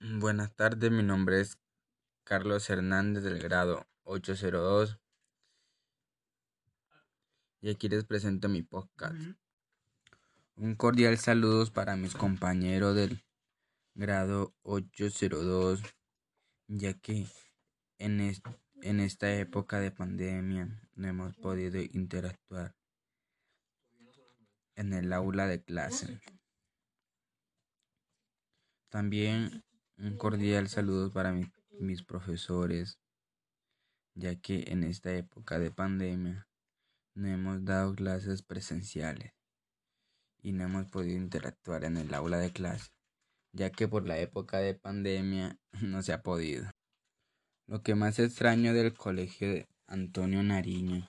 Buenas tardes, mi nombre es Carlos Hernández del grado 802 y aquí les presento mi podcast. Un cordial saludo para mis compañeros del grado 802, ya que en, en esta época de pandemia no hemos podido interactuar en el aula de clase. También un cordial saludo para mis profesores, ya que en esta época de pandemia no hemos dado clases presenciales y no hemos podido interactuar en el aula de clase, ya que por la época de pandemia no se ha podido. Lo que más extraño del colegio de Antonio Nariño,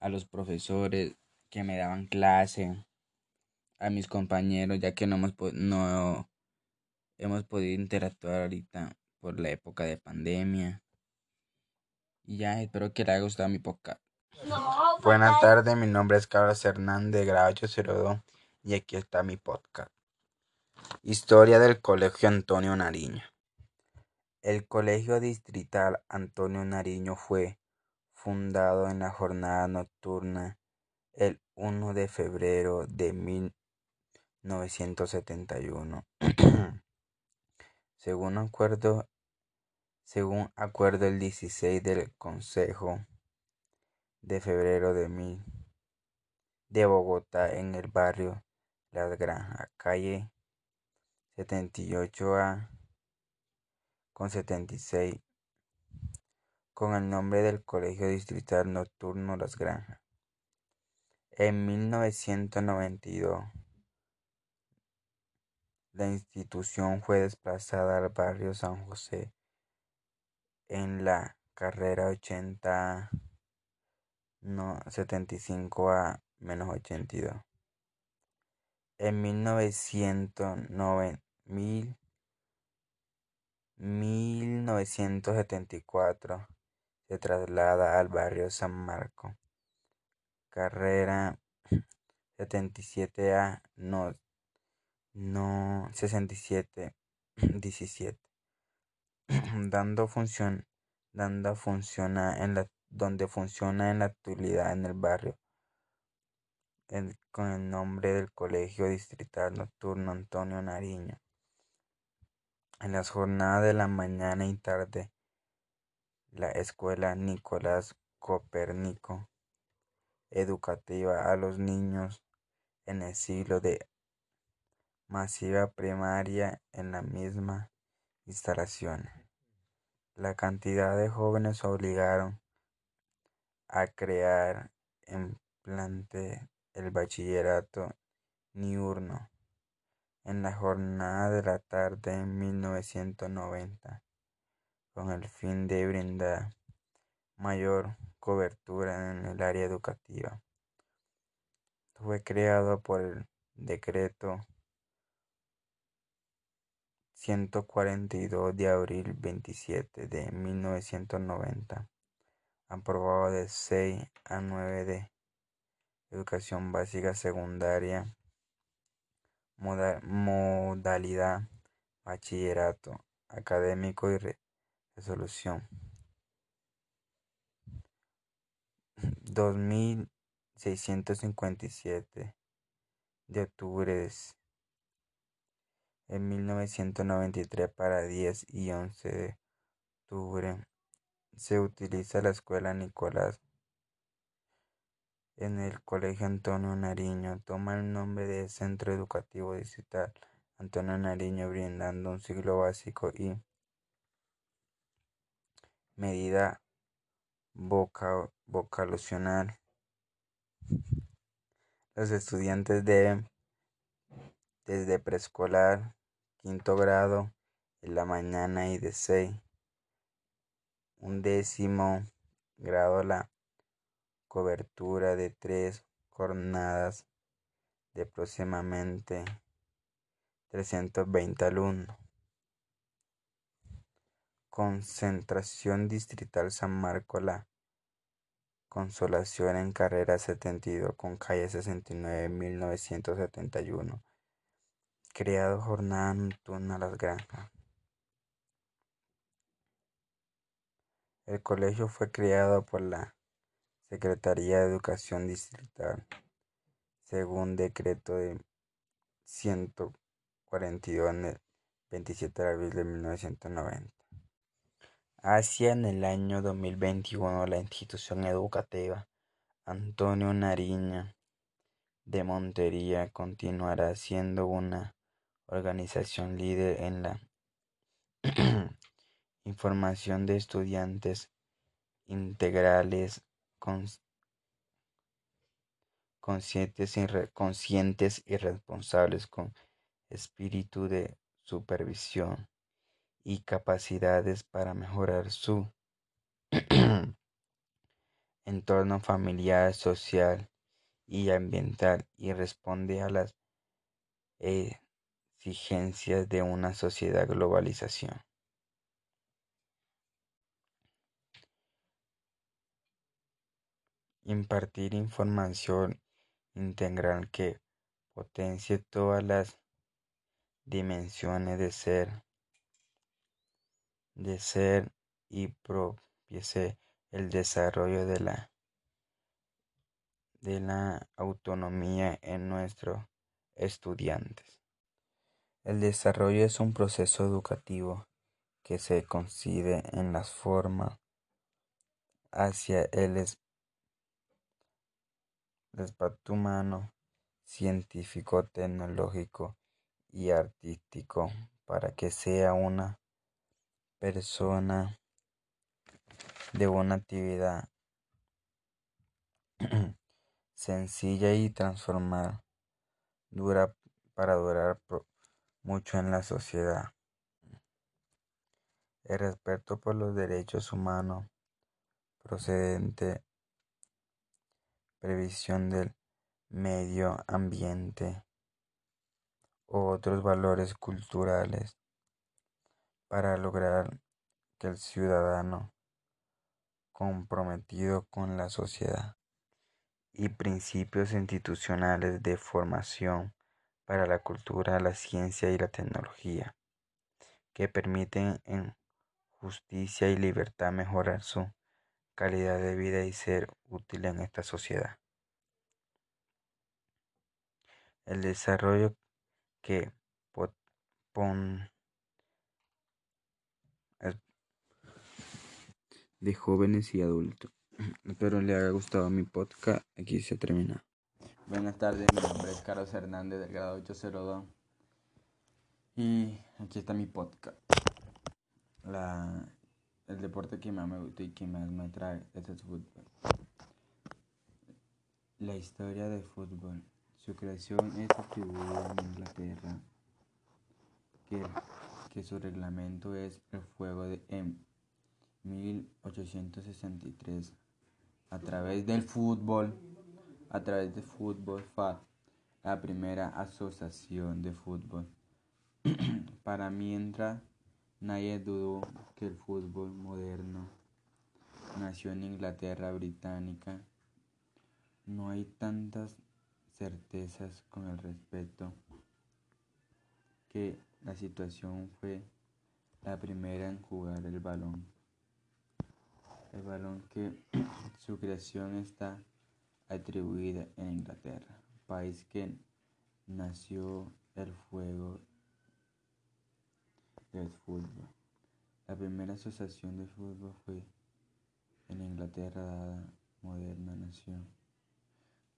a los profesores que me daban clase, a mis compañeros, ya que no hemos, no hemos podido interactuar ahorita por la época de pandemia. Y ya espero que les haya gustado mi podcast. Buenas tardes, mi nombre es Carlos Hernández, grado 802, y aquí está mi podcast. Historia del Colegio Antonio Nariño. El Colegio Distrital Antonio Nariño fue fundado en la jornada nocturna el 1 de febrero de 1971. según acuerdo, el 16 del Consejo de febrero de mil de Bogotá en el barrio Las Granjas, calle 78A con 76, con el nombre del Colegio Distrital Nocturno Las Granjas. En 1992 la institución fue desplazada al barrio San José en la carrera 80 no, 75 a menos 82. En 1909, 1974 se traslada al barrio San Marco, carrera 77A no no 67 17 dando función dando funciona en la donde funciona en la actualidad en el barrio con el nombre del Colegio Distrital Nocturno Antonio Nariño. En las jornadas de la mañana y tarde, la Escuela Nicolás Copérnico educativa a los niños en el siglo de masiva primaria en la misma instalación. La cantidad de jóvenes obligaron a crear en plante el bachillerato niurno en la jornada de la tarde en 1990 con el fin de brindar mayor cobertura en el área educativa. Fue creado por el decreto 142 de abril 27 de 1990, aprobado de 6 a 9 de educación básica secundaria, modalidad bachillerato académico y resolución. 2657 de octubre en 1993 para 10 y 11 de octubre se utiliza la escuela Nicolás en el Colegio Antonio Nariño. Toma el nombre de Centro Educativo Digital Antonio Nariño, brindando un ciclo básico y medida vocacional. Los estudiantes deben, desde preescolar, quinto grado en la mañana y de seis un décimo grado la cobertura de tres jornadas de aproximadamente 320 alumnos. Concentración Distrital San Marco La Consolación en carrera 72 con calle 69 1971 creado jornada nocturna Las Granjas. El colegio fue creado por la Secretaría de Educación Distrital, según decreto de 142 en el 27 de abril de 1990. Hacia en el año 2021 la institución educativa Antonio Nariña de Montería continuará siendo una organización líder en la información de estudiantes integrales conscientes y, conscientes y responsables con espíritu de supervisión y capacidades para mejorar su entorno familiar, social y ambiental y responde a las exigencias de una sociedad globalización. Impartir información integral que potencie todas las dimensiones de ser, y propicie el desarrollo de la, de la autonomía en nuestros estudiantes. El desarrollo es un proceso educativo que se coincide en las formas hacia el espacio humano, científico, tecnológico y artístico para que sea una persona de una actividad sencilla y transformar dura para durar mucho en la sociedad. El respeto por los derechos humanos procedente previsión del medio ambiente u otros valores culturales para lograr que el ciudadano comprometido con la sociedad y principios institucionales de formación para la cultura, la ciencia y la tecnología, que permiten en justicia y libertad mejorar su calidad de vida y ser útil en esta sociedad. El desarrollo que pon de jóvenes y adultos. Espero le haya gustado mi podcast. Aquí se termina. Buenas tardes, mi nombre es Carlos Hernández del grado 802 y aquí está mi podcast. La, el deporte que más me gusta y que más me atrae es el fútbol. La historia del fútbol. Su creación es atribuida en Inglaterra, que, que su reglamento es el juego de M 1863 a través del fútbol, a través del fútbol FAD, la primera asociación de fútbol. Para mientras nadie dudó que el fútbol moderno nació en Inglaterra británica. No hay tantas certezas con el respecto que la situación fue la primera en jugar el balón el balón que su creación está atribuida en Inglaterra, país que nació el juego del fútbol. La primera asociación de fútbol fue en Inglaterra dada moderna nación.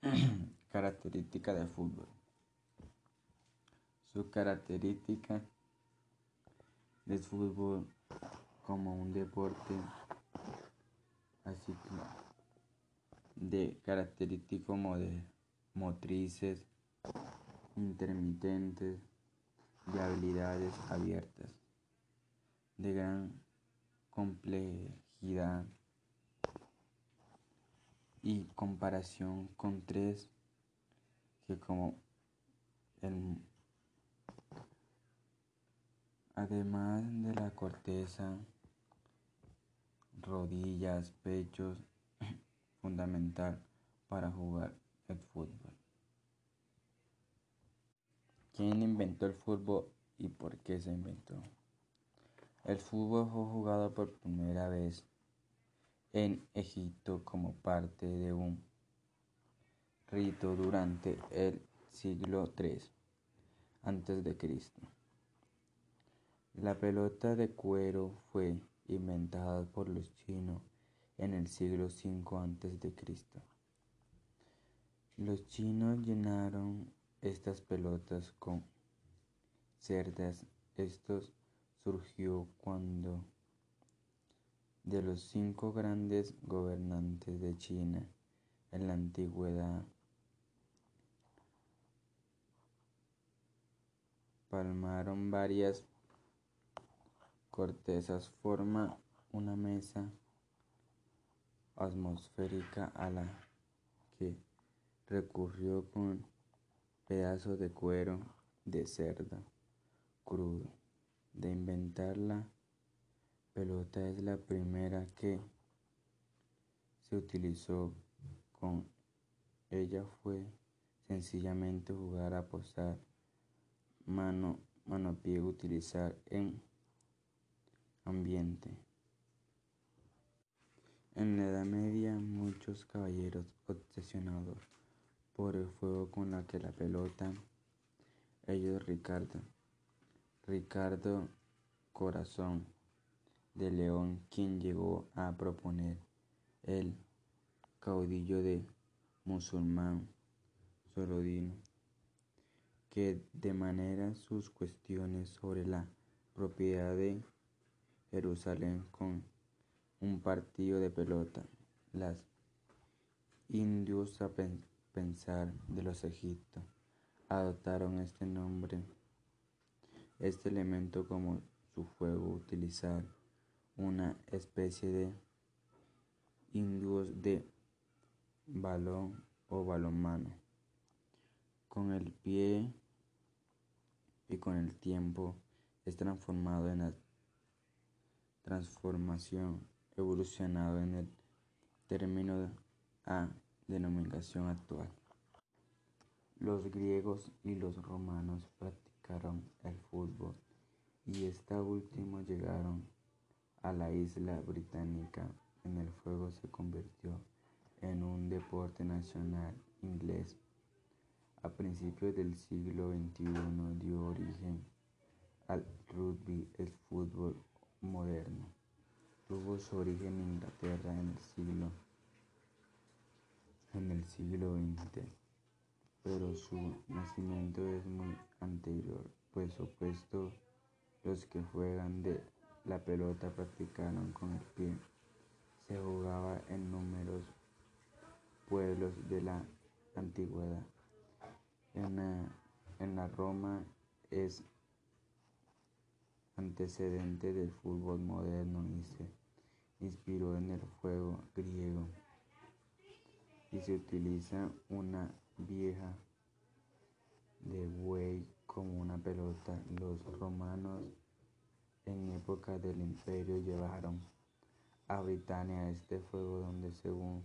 característica del fútbol. Su característica del fútbol como un deporte así de característicos motrices, intermitentes, de habilidades abiertas, de gran complejidad y comparación con tres que como el, además de la corteza rodillas, pechos, fundamental para jugar el fútbol. ¿Quién inventó el fútbol y por qué se inventó? El fútbol fue jugado por primera vez en Egipto como parte de un rito durante el siglo III a.C. La pelota de cuero fue inventada por los chinos en el siglo V a.C. Los chinos llenaron estas pelotas con cerdas. Esto surgió cuando de los cinco grandes gobernantes de China en la antigüedad palmaron varias cortezas forma una mesa atmosférica a la que recurrió con pedazos de cuero de cerdo crudo. De inventar la pelota es la primera que se utilizó con ella fue sencillamente jugar a posar mano, mano pie utilizar en ambiente. En la Edad Media muchos caballeros obsesionados por el fuego con la que la pelota, ellos Ricardo, Ricardo Corazón de León, quien llegó a proponer el caudillo de musulmán Sorodino, que de manera sus cuestiones sobre la propiedad de Jerusalén con un partido de pelota. Las indios a pensar de los egipcios adoptaron este nombre, este elemento como su fuego, utilizar una especie de indios de balón o balonmano con el pie y con el tiempo es transformado en la transformación evolucionado en el término a denominación actual. Los griegos y los romanos practicaron el fútbol y esta última llegaron a la isla británica. En el juego se convirtió en un deporte nacional inglés. A principios del siglo XXI dio origen al rugby, el fútbol moderno. Tuvo su origen en Inglaterra en el siglo en el siglo XX, pero su nacimiento es muy anterior, pues opuesto los que juegan de la pelota practicaron con el pie. Se jugaba en numerosos pueblos de la antigüedad. En la, en la Roma es antecedente del fútbol moderno y se inspiró en el juego griego y se utiliza una vieja de buey como una pelota. Los romanos en época del imperio llevaron a Britania este juego donde según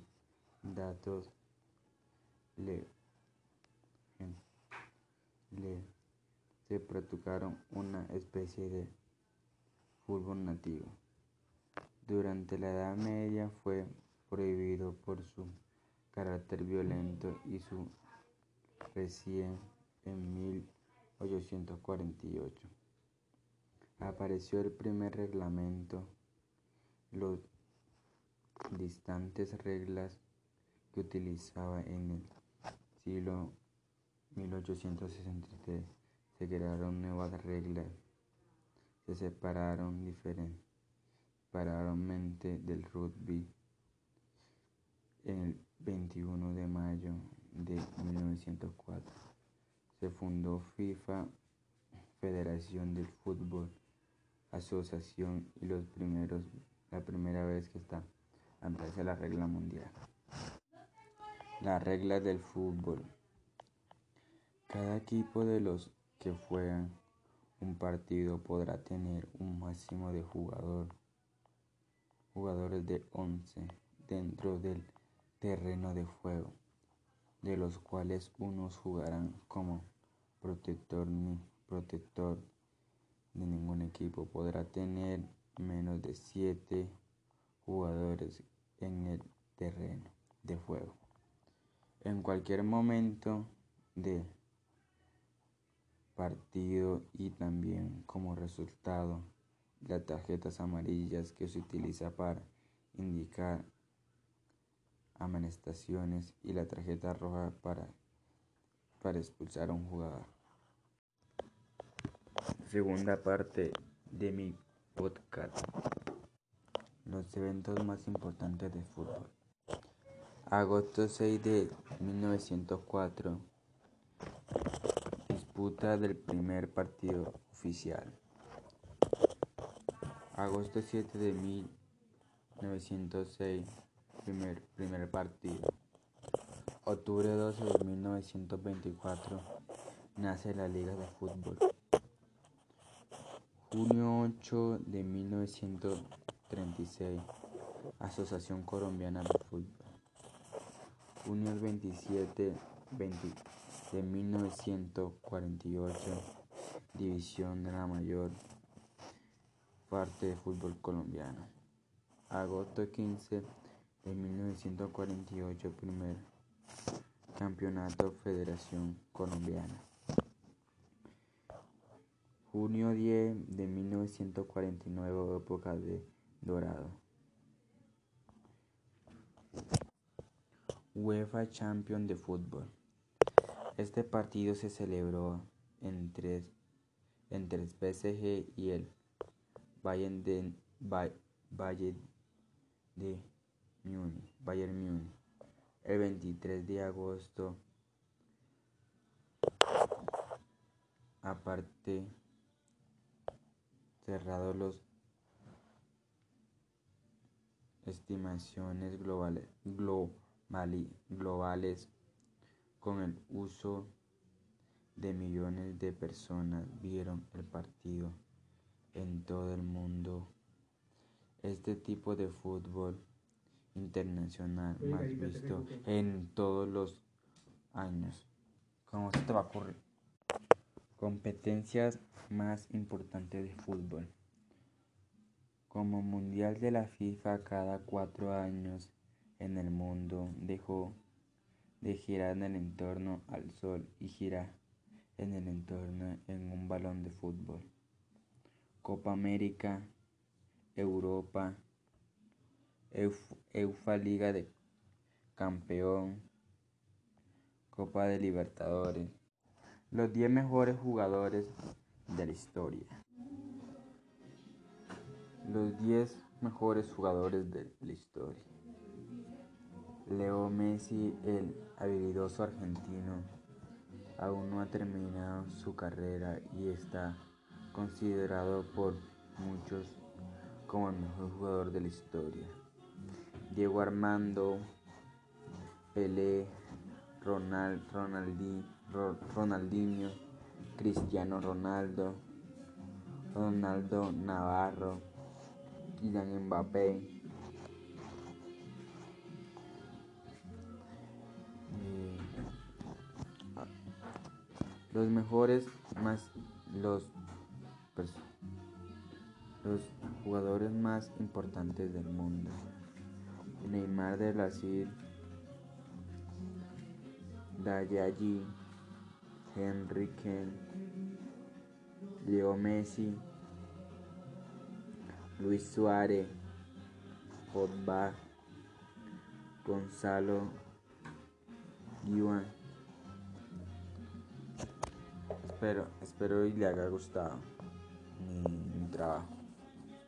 datos le, le se practicaron una especie de fútbol nativo. Durante la Edad Media fue prohibido por su carácter violento y su recién en 1848 apareció el primer reglamento, los distantes reglas que utilizaba en el siglo 1863 se crearon nuevas reglas se separaron diferentemente del rugby el 21 de mayo de 1904 se fundó FIFA Federación del Fútbol Asociación y los primeros la primera vez que está aparece la regla mundial. Las reglas del fútbol. Cada equipo de los que juegan un partido podrá tener un máximo de jugador, jugadores de 11 dentro del terreno de juego, de los cuales unos jugarán como protector ni protector de ningún equipo podrá tener menos de 7 jugadores en el terreno de juego. En cualquier momento de partido y también como resultado las tarjetas amarillas que se utiliza para indicar amonestaciones y la tarjeta roja para, para expulsar a un jugador. Segunda parte de mi podcast. Los eventos más importantes de fútbol. Agosto 6 de 1904. Disputa del primer partido oficial. Agosto 7 de 1906. Primer, primer partido. Octubre 12 de 1924. Nace la Liga de Fútbol. Junio 8 de 1936. Asociación Colombiana de Fútbol. Junio 27 de 1948. División de la mayor parte de fútbol colombiano. Agosto 15 de 1948. Primer Campeonato Federación Colombiana. Junio 10 de 1949, época de Dorado. UEFA Champion de Fútbol. Este partido se celebró entre, el PSG y el Bayern de, Bayern de Múnich, el 23 de agosto. Aparte, cerrados los estimaciones globales con el uso de millones de personas vieron el partido en todo el mundo. Este tipo de fútbol internacional más visto en todos los años. ¿Cómo se te va a ocurrir? Competencias más importantes de fútbol. Como Mundial de la FIFA cada cuatro años en el mundo dejó de girar en el entorno al sol y gira en el entorno en un balón de fútbol. Copa América, Europa, EUFA Liga de Campeón, Copa de Libertadores. Los 10 mejores jugadores de la historia. Los 10 mejores jugadores de la historia. Leo Messi, el habilidoso argentino, aún no ha terminado su carrera y está considerado por muchos como el mejor jugador de la historia. Diego Armando, Pelé, Ronald, Ronaldinho, Cristiano Ronaldo, Ronaldo Navarro, Kylian Mbappé. Los mejores más los los jugadores más importantes del mundo. Neymar de Brasil, Dayaji, Enrique, Leo Messi, Luis Suárez, Pogba, Gonzalo, Yuan. Espero, espero y le haya gustado mi trabajo.